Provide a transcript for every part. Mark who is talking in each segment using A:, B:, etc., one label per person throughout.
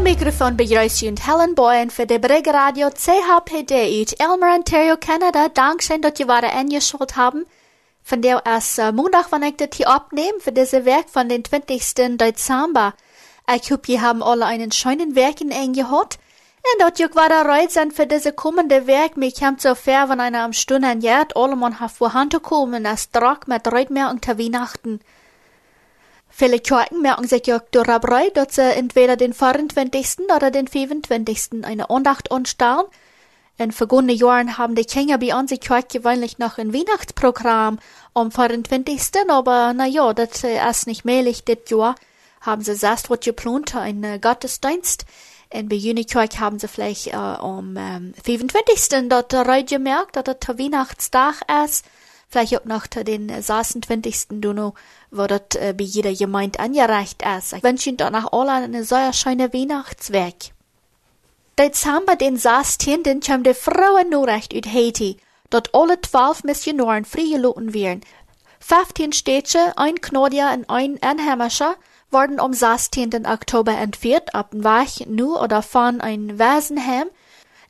A: Am Mikrofon begrüßt Helen Boyen für die Brigge Radio CHPD ut Elmer, Ontario, Canada. Dankeschön, dass ihr wieder eingeschaltet haben. Von der es uh, Montag, das hier abnehme, für diese Werk von den 20. Dezember. Ich hoffe, ihr haben alle einen schönen Werk in eingehört. Und dat juk wieder reut sind für diese kommende Werk, mir kommt so fair, wenn einer am Stunden jährt, alle man hat vorhanden kommen, als Drag mit reut mehr unter Weihnachten. Viele Kirchen merken sich auch darüber, dass sie entweder den 24. oder den 25. eine Andacht anstellen. In vergangenen Jahren haben die Kinder bei uns Kirche gewöhnlich noch ein Weihnachtsprogramm am 24. Aber na ja, das ist nicht möglich das Jahr. Haben sie selbst was geplant, einen Gottesdienst. In bei Unikirch haben sie vielleicht äh, am ähm, 25. dort gemerkt, dass das der Weihnachtstag ist. Vielleicht auch noch den 26. Duno, wo das äh, bei jeder Gemeinde angereicht ist. Ich wünsche Ihnen danach alle eine sehr schöne Weihnachtswerk. Dezember den 16. kam die Nachricht aus Haiti, dort alle zwölf Missionaren freigelassen werden. 15 Städte, ein Kanadier und ein Einheimischer, wurden am 16. Oktober entführt, ab dem Weg nu oder von ein Waisenheim.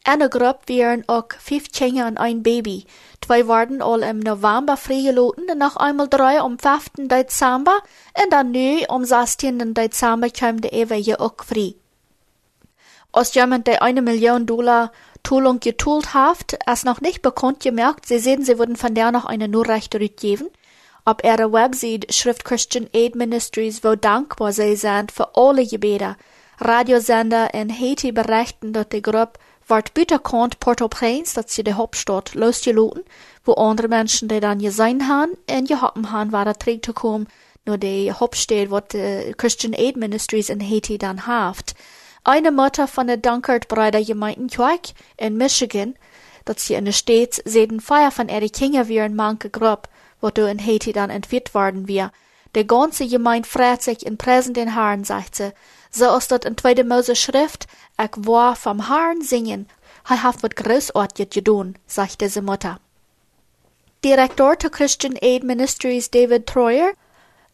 A: Eine Gruppe wären auch fünf Kinder und ein Baby. Zwei wurden all im November freigelassen und noch einmal drei am 5. Dezember und dann nu am 16. Dezember kam der ewige auch frei. Aus jemand, der eine Million Dollar Tulung getult hat, ist noch nicht bekannt gemerkt, sie sehen, sie wurden von der noch eine Nachricht rückgeben. Op ihrer Website schrift Christian Aid Ministries, wo dankbar sie sind für alle Gebete. Radiosender in Haiti berichten, dass die Gruppe wird büterkant Port-au-Prince, das sie die Hauptstadt, losgelassen, wo andere Menschen, die dann gesehen haben, in gehoppen haben, war der zu kommen, nur die Hauptstadt, was die Christian Aid Ministries in Haiti dann haft. Eine Mutter von der Dankert Brüder Gemeindenkirche in Michigan, dass sie in der Stadt sehen Feier von ihre Kinder wie in manche Gruppe, wo du in Haiti dann entführt worden wir. Der ganze Gemeinde freut sich in Präsen den Herrn, sagt sie. So ist das in 2. Mose Schrift, ich war vom Herrn singen, er hat wat großartig gedun, sagte sie Mutter. Direktor der Christian Aid Ministries David Troyer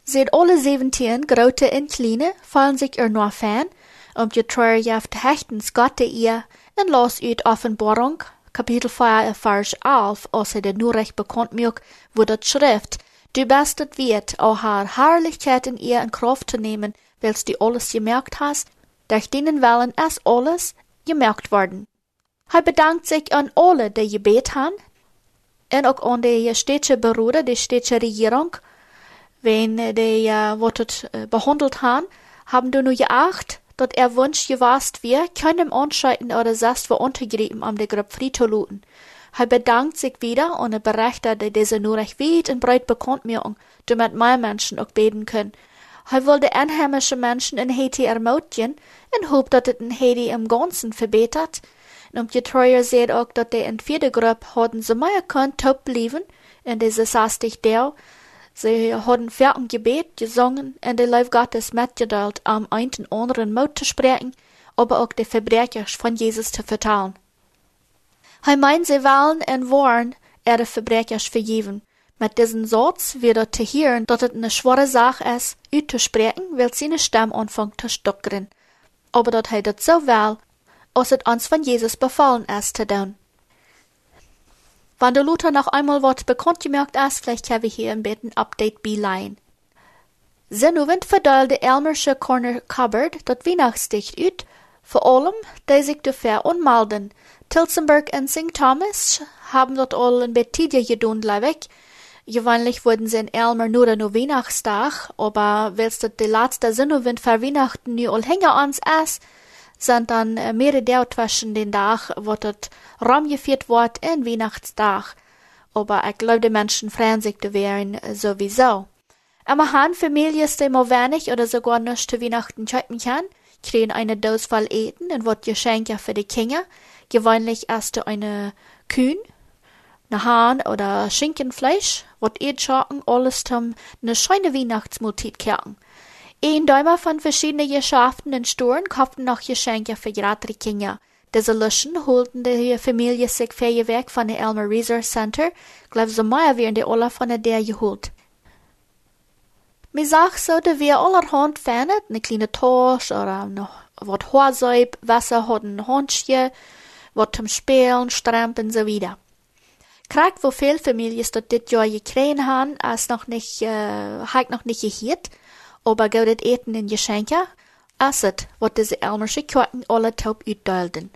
A: sieht alle 17 grote en kleine fallen sich er nur fan, um die Troyer jaft hechtens Gott ihr en los uit Offenbarung Kapitel 4, Vers 11, als er nur recht bekannt macht, wo das Schrift, du es wert, auch haar Herrlichkeit in ihr in Kraft zu nehmen, welches du alles gemerkt hast, durch denen Willen es alles gemerkt worden. Er bedankt sich an alle, die gebet haben, und auch an die städtische Beruder, die städtische Regierung, wenn die, uh, was behandelt haben, haben du nur geacht, dat er wunsch gewast wir, keinem anscheiden oder selbst war untergrieben am de Gruppe fritoluten. Er bedankt sich wieder und er berichtet, dass diese nur recht weit und breit bekannt machen, damit mehr Menschen auch beten können. Er will die einheimischen Menschen in Haiti ermutigen und hofft, dass es in Haiti im Ganzen verbetert. Und um die Treuer seht auch, dass die in vierte Gruppe hatten so mehr können top blieben, und diese sastig der, Sie hadden fertig Gebet gesungen und der Leib Gottes mitgedeilt, am einen anderen Mut zu sprechen, aber auch die Verbrecher von Jesus zu vertellen. Er meint, sie wollen und wollen ihre Verbrecher vergeben. Mit diesem Satz wird zu hören, dass es eine schwere Sache ist, auszusprechen, weil seine Stimme anfängt zu stockern. Aber dass er das so will, als es uns von Jesus befallen ist zu tun. Wann der Luther noch einmal wat bekannt gemerkt ist, vielleicht habe ich hier ein bisschen Update beileihen. Sinnuvend verdeel de Elmersche Corner Cupboard dat Weihnachtsdicht ut, vor allem, die sich dafür unmalden. Tilsenberg und St. Thomas haben dort all ein Betidje gedun, weg. Gewöhnlich wurden sie in Elmer nur an Weihnachtstag, aber weil's dat de letzte Sinnuvend für Weihnachten nu all hänger ans ist, sind dann äh, mehrere der zwischen den Tag, wo das rumgeführt wird, in Weihnachtstag. Aber ich glaube, die Menschen freuen sich da wären sowieso. Aber han Familien, die mal wenig oder sogar nicht zu Weihnachten schalten kann, kriegen eine Dose voll Eten und wird Geschenke für die Kinder. Gewöhnlich erst eine Kühn, eine Hahn oder Schinkenfleisch, wird ihr schocken, alles zum eine schöne Weihnachtsmultit kerken. Een Däumer von verschiedenen Geschäften in Storen kauften noch Geschenke für ihre Kinder. Diese Luschen holten die Familie sich für ihr Werk von der Elmer Resource Center, glaub so mehr während die alle von der geholt. Mir sag so, de wir allerhand fernet, ne kleine Torsch oder noch wat Haarseib, Wasser hat ein Handschje, wat zum Spielen, Strampen so wieder. Viel Familien dort dit Jahr gekriegt han, als noch nicht, äh, halt noch nicht gehiert, aber gaudet eten in Geschenke, asset, wat diese elmersche Karten alle taub utdeilden.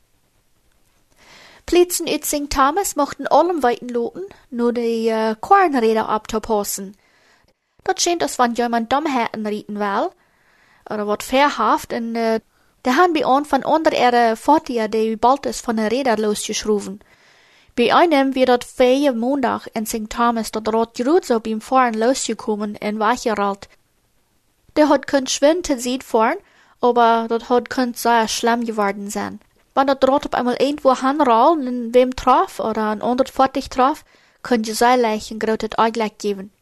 A: Plitzen St. Thomas mochten allem weiten loten, nur die äh, Kornräder abzupassen. Dort scheint es, wann jemand Dummheiten rieten will, oder wat verhaft, und äh, der han bei on von onder ihre Fortier, die bald ist von der Räder losgeschruven. Bei einem wird dort feie Montag in St. Thomas dort rot gerut so beim Fahren losgekommen in Wacheralt. Der hat könnt schwimmen zu sieht fahren, aber dort hat könnt sehr schlimm geworden sein. Wenn der dort auf einmal irgendwo hanrollen und wem traf oder an 140 traf, könnt ihr sehr leicht ein großes Eingleich geben.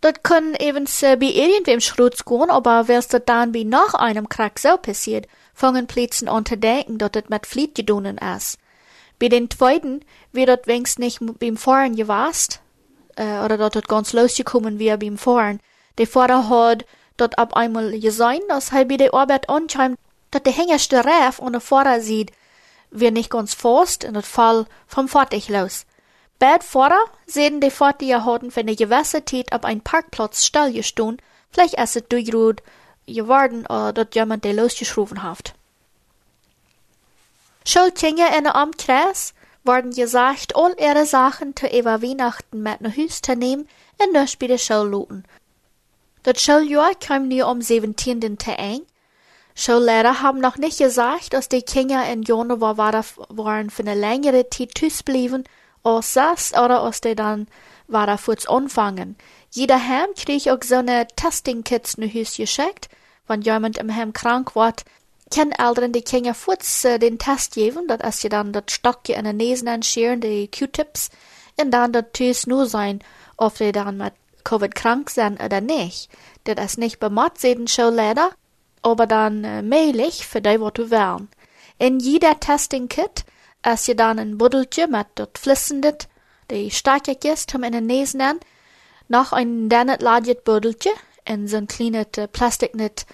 A: Dat können evens äh, bei irgendwem Schrutz gehen, aber wär's dat dann bei nach einem Krack so passiert, fangen Plätzen an zu denken, dat het mit Fliet gedunen is. Bei den zweiten wird dat wenigstens nicht beim Fahren gewast, äh, oder dat het ganz losgekommen wie beim Fahren. Der Vater hat dat ab einmal gesehen, dass er bei der Arbeit anscheinend, dat der hängerste Reif und der Vater sieht, wir nicht ganz fast in dat Fall vom Fertig los. Bad vorder sehen die Fortierhoden von der Gewässertät ab ein Parkplatz stillgestanden, vielleicht ist es durchruht geworden oder dort jemand der losgeschrufen hat. Schulkinder in der Umkreis worden gesagt, all ihre Sachen zu über Weihnachten mit nach Hus zu nehmen und nicht bei der Schule. Das Schuljahr kam nur am 17. zu eng. Schullehrer haben noch nicht gesagt, dass die Kinder in Januar waren für eine längere Zeit Hus blieben als das oder als die dann war futs anfangen. Jeder Heim krieg auch so eine Testing-Kits nach Hus geschickt. Wenn jemand im Heim krank wird, können Eltern die Kinder futs äh, den Test geben, dat ja dann das Stockje in den Nesen anscheren, die Q-Tips, und dann dat Tüs nur sein, ob die dann mit Covid krank sind oder nicht. Das ist nicht bemat sehen schon leider, aber dann äh, mehlig für die, was du wählen. In jeder Testing-Kit als je dan een buddeltje met dat flissendet, die stakjes hem in de neus nan, nog een dennet laadjet buddeltje en zo'n kleine plasticnet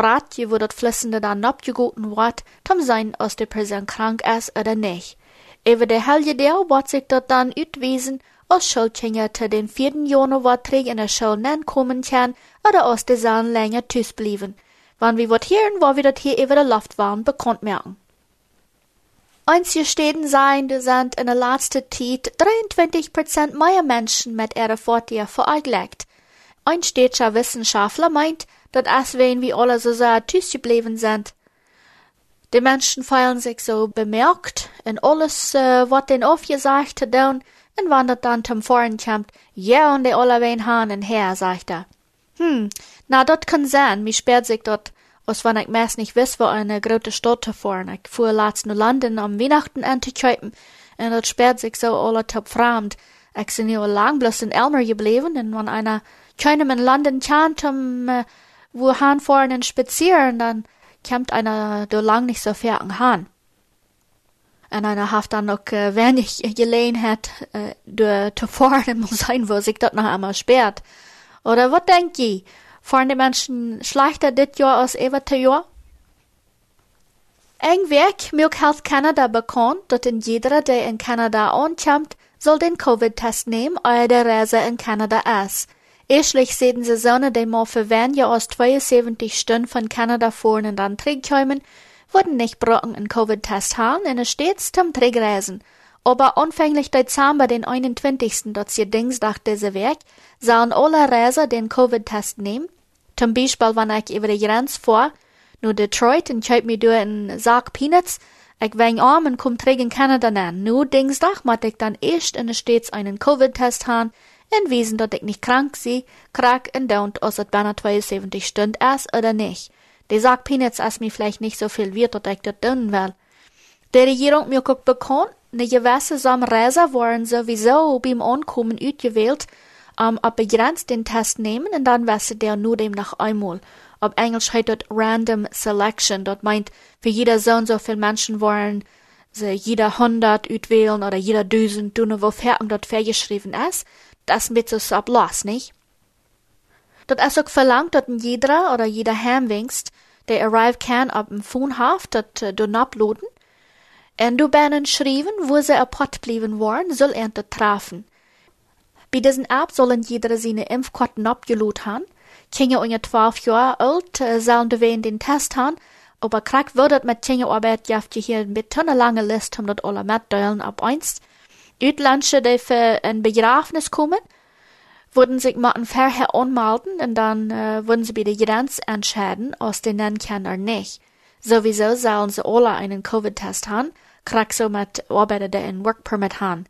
A: braadje, wo dat flissende dan opgegoten wordt, tom zijn als de persoon krank is oder nicht. Over de helje deel wordt zich dat dan uitwezen, als Schulkinder te den 4. Januar terug in de Schule nan kommen kann, oder als de zaan länger thuis blijven. Wann wir wat hören, wo wir dat hier über de Luft waren, bekannt merken. Einzige Städten seien, die sind in der letzten Zeit 23% mehr Menschen mit ihrer Fortier vereinlegt. Ein städtischer Wissenschaftler meint, dass es wenn wir alle so sehr tüß geblieben sind. Die Menschen feiern sich so bemerkt in alles, äh, was den aufgesagt hat, und wenn das dann zum Vorn kommt, ja, und die alle wen Hahn her, sagt er. Hm, na, dat kann sein, mir sperrt sich dort als wann ich meist nicht wiss, wo eine große Stadt zu fahren. Ich fuhr laatst naar London am Weihnachten an zu kaufen, und dat sperrt sich so alle top fremd. Ich bin ja lang bloß in Elmer geblieben, und wenn einer keinem in London kann, um, äh, wo han und spazieren, dann kommt einer do lang nicht so fair an Han. Und einer hat dann noch äh, wenig Gelegenheit, äh, de, zu fahren, sein, wo sich dort noch einmal sperrt. Oder was denkt ihr? Fahren die Menschen schlechter dit Jahr als everte Jahr? Eng Werk Milk Health Canada bekannt, dat in jeder, der in Kanada ankommt, soll den Covid-Test nehmen, euer der Reise in Kanada ist. Erstlich sehen sie Sonne, die wenn ja aus 72 Stunden von Kanada fahren und dann kommen, wurden nicht brocken in Covid-Test haben, und es stets zum Trägreisen. Aber anfänglich Dezember den 21. dort sie Dingsdag diese Werk, sahen alle Reiser den Covid-Test nehmen. Zum Beispiel, wenn ich über die Grenze vor, nur Detroit und kauf mir durch einen Sack Peanuts, ich weng arm und komm träg in Kanada nan. Nur Dingsdag mat ich dann erst in Stets einen Covid-Test han, in Wiesen, dat ich nicht krank sie, krank und daunt, aus et beinahe 72 Stunden erst oder nicht. Die Sack Peanuts ist mir vielleicht nicht so viel wert, dat ich dat tun will. Die Regierung mir guckt bekannt, ne gewisse Samreiser waren sowieso beim Ankommen utgewählt, um, ob begrenzt den Test nehmen und dann wesse der nur dem nach einmal. Auf Englisch heißt dort Random Selection, dort meint, für jeder so und so viel Menschen wollen sie jeder hundert utwählen oder jeder Düsen tun, wo Fertung dort vergeschrieben ist. Das mit so ablass, nicht? Dat is ook verlangt dat jeder oder jeder Heimwingst, der arrive kann op een Foonhaaf, dat uh, doen uploaden. En du benen schrijven, wo ze apart blieben waren, soll er te trafen. Bei diesen App sollen jeder seine Impfkarten abgelut haben. Kinder unter 12 Jahre alt äh, sollen den Test haben, aber krank wird mit Kinderarbeit jaft je hier mit eine lange Liste, um das alle mitteilen ab eins. Utländische, die für ein Begrafnis kommen, würden sich mal vorher anmelden und dann äh, würden sie bei der Grenze entscheiden, aus den nennen kann oder nicht. Sowieso sollen sie alle einen Covid-Test haben, krieg so mit Arbeiter, die einen Work Permit haben.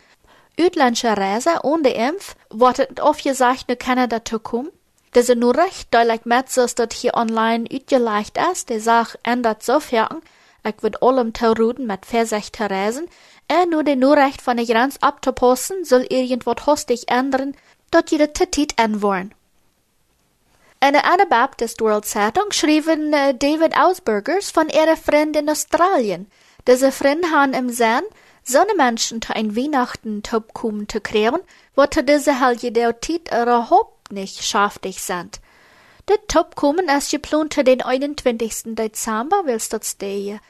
A: Utländische Reise ohne Impf wird oft gesagt, nur Kanada zu kommen. Das ist nur recht so dass hier online utgeleicht ist. Die Sache ändert sofern, ich wird allem Tauruden mit Versicht reisen, und nur den nur recht von der Grenze abzupassen, soll irgendwas hostig ändern, dort jede Titit anwollen. In der Anabaptist World Zeitung schrieben uh, David Ausburgers von ihrer Freund in Australien. Diese Freund haben im Sinn, so eine Menschen zu ein Weihnachten kommen zu kreieren, wo diese Helge der Tit überhaupt nicht schaftig sind. Der kommen ist geplant zu den 21. Dezember, weil das der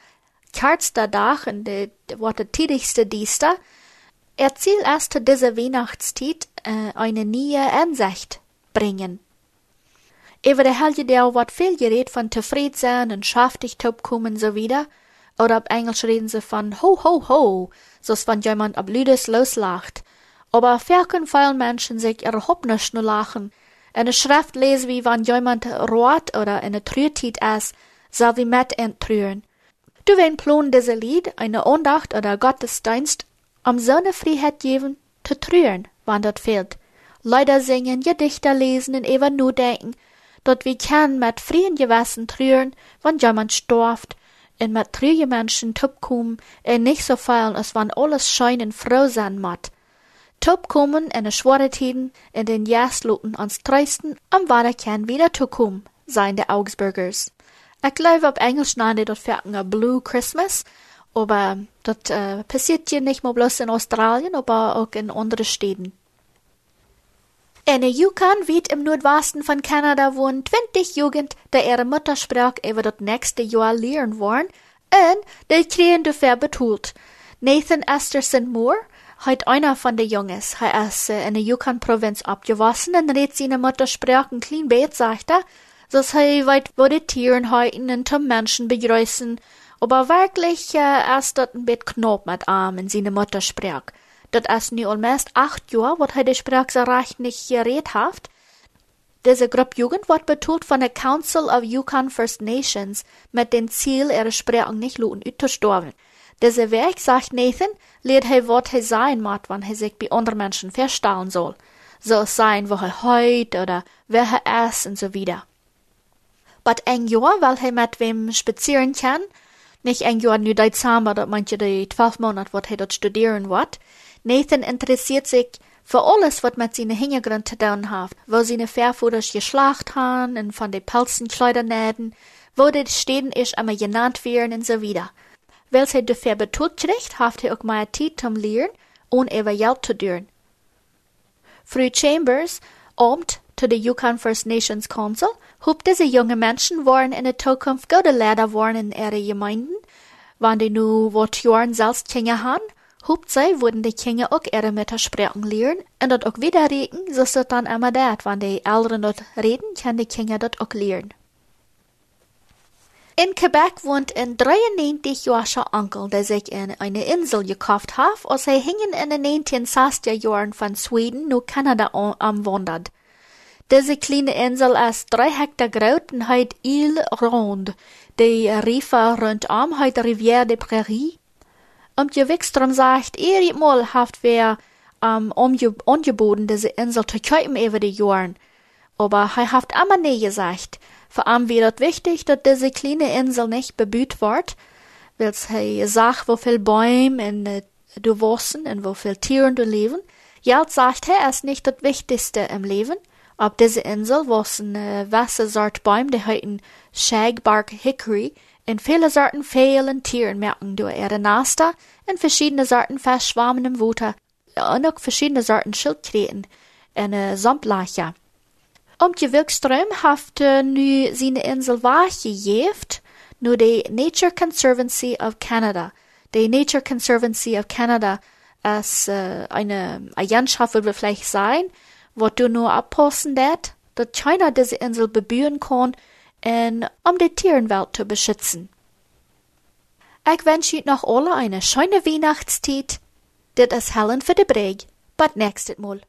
A: kärtste Tag und der, der, der tidigste Dienstag. Er ziel erst zu dieser Weihnachtszeit äh, eine neue Ansicht bringen. Über der Helge der wird viel geredet von zufrieden sein und schaftig kommen so wieder. Oder op Englisch reden sie von ho ho ho, so's wenn jemand ab Lüdes loslacht. Aber verken vielen Menschen sich überhaupt nicht nur lachen. Eine Schrift lesen wie wenn jemand rot oder eine Trührtit ist, soll wie mit entrühren. Du wen plon diese Lied, eine Andacht oder Gottesdienst, um so eine Freiheit geben, zu trühren, wann dort fehlt. Leider singen, Gedichter lesen und eben nur denken, dort wie kann mit freien Gewissen trühren, wenn jemand storft, en met drie mensen topkom en nicht so feilen, als wann alles scheinen froh sein mat. Topkommen en de Schwierigkeiten in den Jasloten ans treisten am Waderkern wieder kommen, seien de Augsburgers. Ich glaube, auf Englisch nennen dort fertig Blue Christmas, aber das äh, passiert hier nicht nur bloß in Australien, aber auch in anderen Städten. In Yukon, wie im Nordwesten von Kanada, wohnen 20 Jugend, die ihre Muttersprache über das nächste Jahr lernen wollen, und die kriegen dafür betult. Nathan Esterson Moore, heute einer von den Jungs, er ist äh, in der Yukon-Provinz abgewachsen und redet seine Muttersprache ein klein bisschen sachter, dass er weit wo die Tieren heuten und zum Menschen begrüßen, aber wirklich äh, ist dort ein bisschen knapp mit Arm in seine Muttersprache. Dat is nu almost acht jaar wat hij de spraak zo recht niet gereed heeft. Deze groep jugend wordt betoeld van de Council of Yukon First Nations met den Ziel, ihre Sprache nicht luten uitgestorven. Deze Werk, sagt Nathan, leert hij wat hij zijn moet, wanneer hij zich bij andere Menschen verstellen soll. So sein, wo er heut oder wer er ist und so wieder. But ein Jahr, weil er mit wem spazieren kann, nicht ein Jahr nu Dezember, dat manche die zwölf Monate, wat er dort studieren wird, Nathan interessiert sich für alles, was mit seinen Hintergrund zu tun hat, wo seine Verführers geschlacht haben und von den Pelzen Kleidernäden, wo die Städten ist immer genannt werden und so wieder. Betont kriegt, hat er auch mehr Zeit zum Lehren und über Geld zu tun. Frau Chambers, Amt zu der Yukon First Nations Council, hob diese junge Menschen wollen in der Zukunft gute Lehrer worden in ihre Gemeinden, wann die nu wat Jahren selbst Kinder haben, Hoopzij wurden die Kinder auch ihre Mütter sprechen lernen und dort auch wieder reden, so ist dann immer dat, wenn die Eltern dort reden, können die Kinder dort auch lernen. In Quebec wohnt ein 93-jähriger Onkel, der sich in eine Insel gekauft hat, als er hingen in den 1960er Jahren von Schweden nach Kanada am wandert. Diese kleine Insel ist drei Hektar groß und hat Ile Ronde. Die Riefer rundum hat Rivière de Prairie und je Wikström sagt, erik mal haft wer um, angeboten, diese Insel zu kaufen über die Jahren. Aber er haft immer nie gesagt. Vor allem wird es wichtig, dass diese kleine Insel nicht bebüht wird, weil er sagt, wo viel Bäume und äh, du wossen und wo viel Tieren du leben. Jetzt sagt er, ist nicht das Wichtigste im Leben. Auf dieser Insel wossen äh, Wassersort Bäume, die heißen Shagbark Hickory, in viele Sorten Fehlen Tieren merken durch ihre Nester, in verschiedene Sorten verschwammendem Wuter und auch verschiedene Sorten Schildkröten in äh, Sumplacher. Om je Wilkström heeft nu zijn insel waargegeven nu de Nature Conservancy of Canada. De Nature Conservancy of Canada ist uh, eine Agenschaft, würde vielleicht sein, wo du nur abposten dat, dass China diese Insel bebühen kann, en um die Tierenwelt zu beschützen. Ich wünsche euch noch alle eine schöne Weihnachtszeit. Dit is Helen für de Breg, but nächstes Mal.